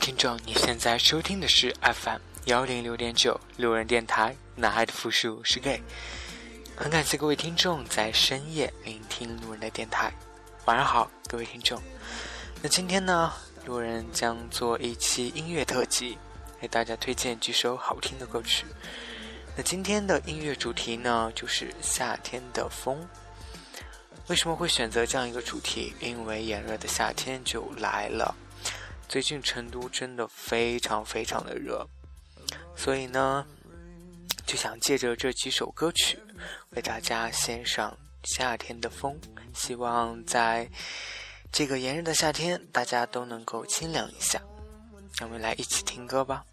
听众，你现在收听的是 FM 幺零六点九路人电台，男孩的复数是 gay。很感谢各位听众在深夜聆听路人的电台。晚上好，各位听众。那今天呢，路人将做一期音乐特辑，给大家推荐几首好听的歌曲。那今天的音乐主题呢，就是夏天的风。为什么会选择这样一个主题？因为炎热的夏天就来了。最近成都真的非常非常的热，所以呢，就想借着这几首歌曲，为大家献上夏天的风。希望在这个炎热的夏天，大家都能够清凉一下。让我们来一起听歌吧。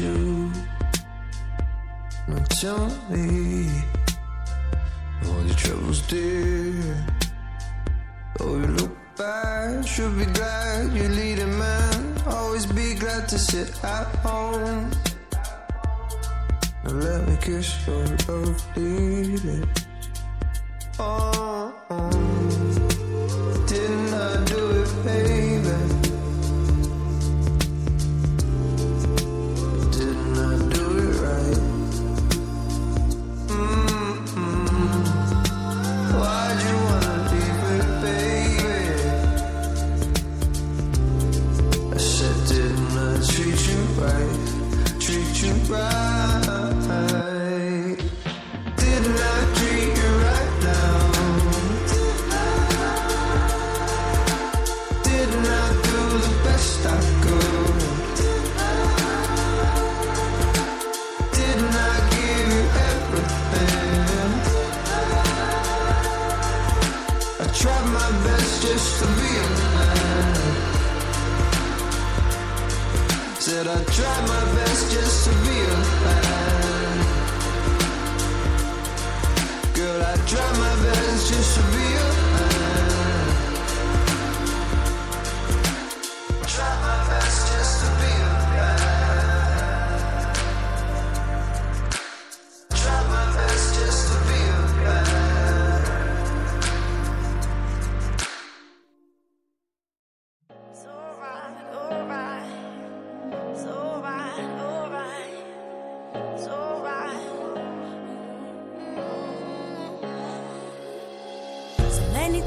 you. Now tell me all your troubles, dear. Oh, you look bad, should be glad you lead a man. Always be glad to sit at home. Now let me kiss your lovely lips. Oh, oh. Girl, I try my best just to be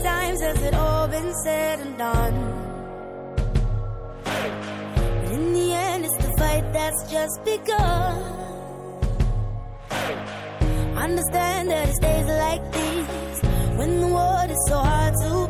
times has it all been said and done? But in the end, it's the fight that's just begun. Understand that it's days like these when the world is so hard to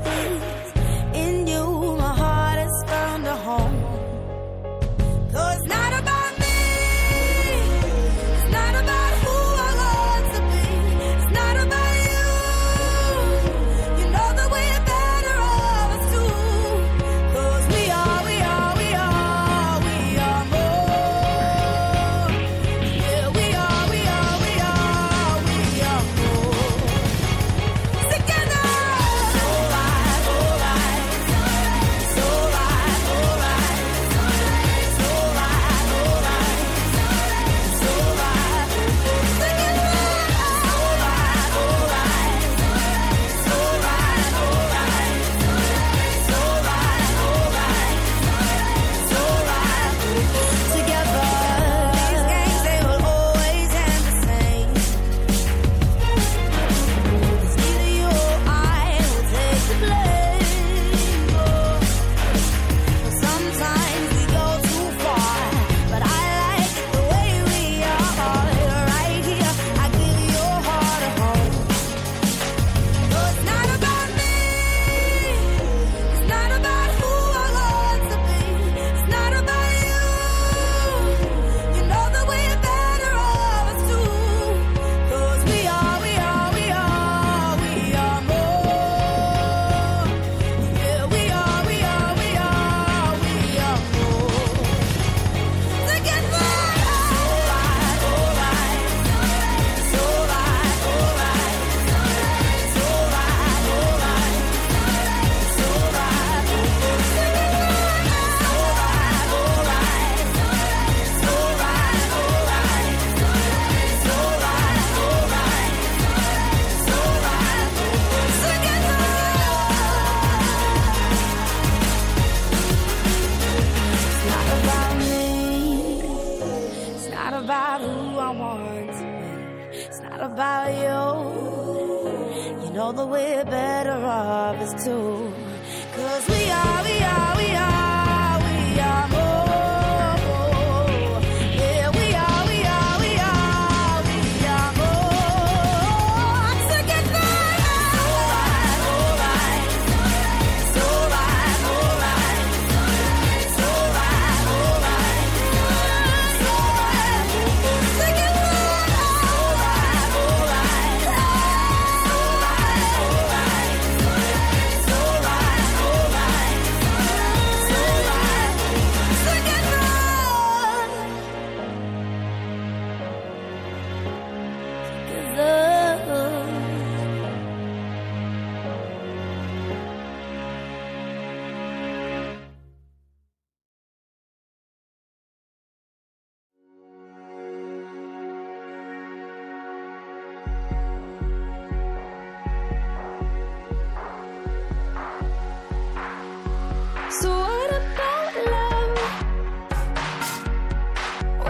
know that we're better off as two.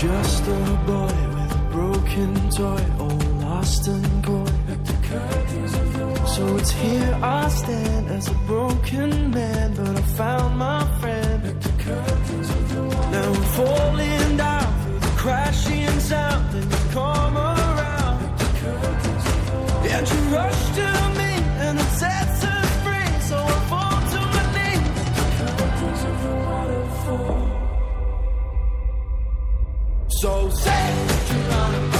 just a boy with a broken toy, all lost and coy. So it's here I stand as a broken man, but I found my friend. Now I'm falling down through the crashing sound, and you come around, and you rush to me. So say what you're on about.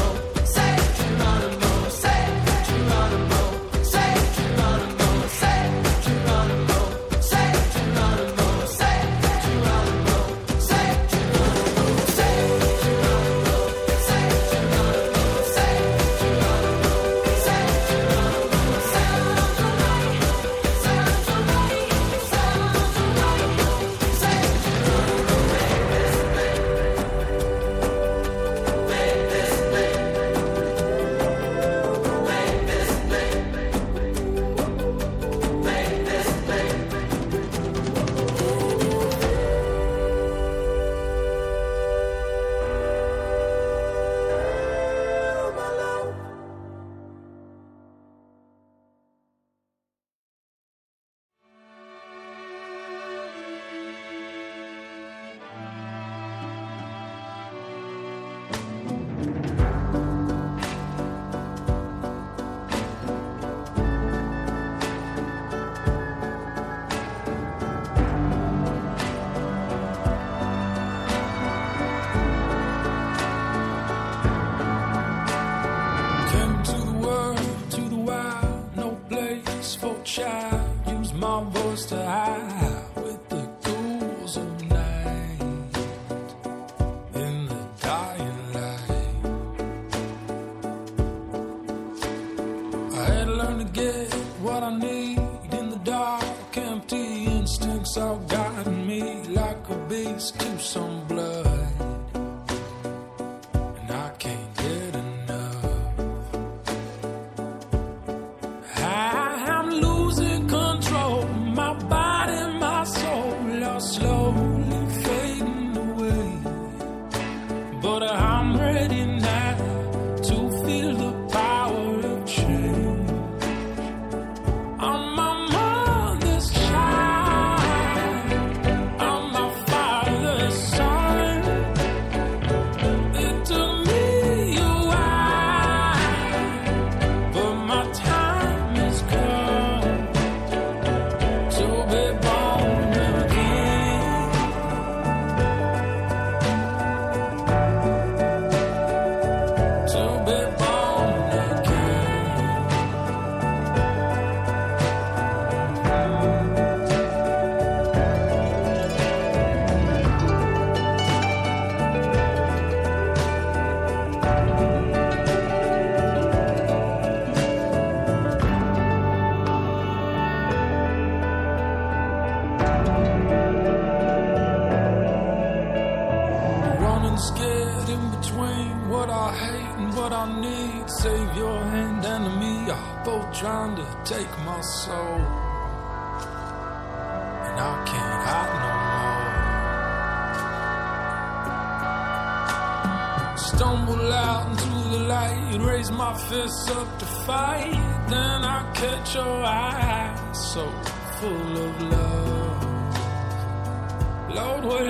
What I hate and what I need. Save your hand and me are both trying to take my soul. And I can't hide no more. Stumble out into the light, raise my fists up to fight. Then I catch your eyes so full of love. Lord, what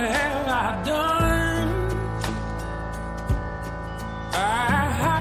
I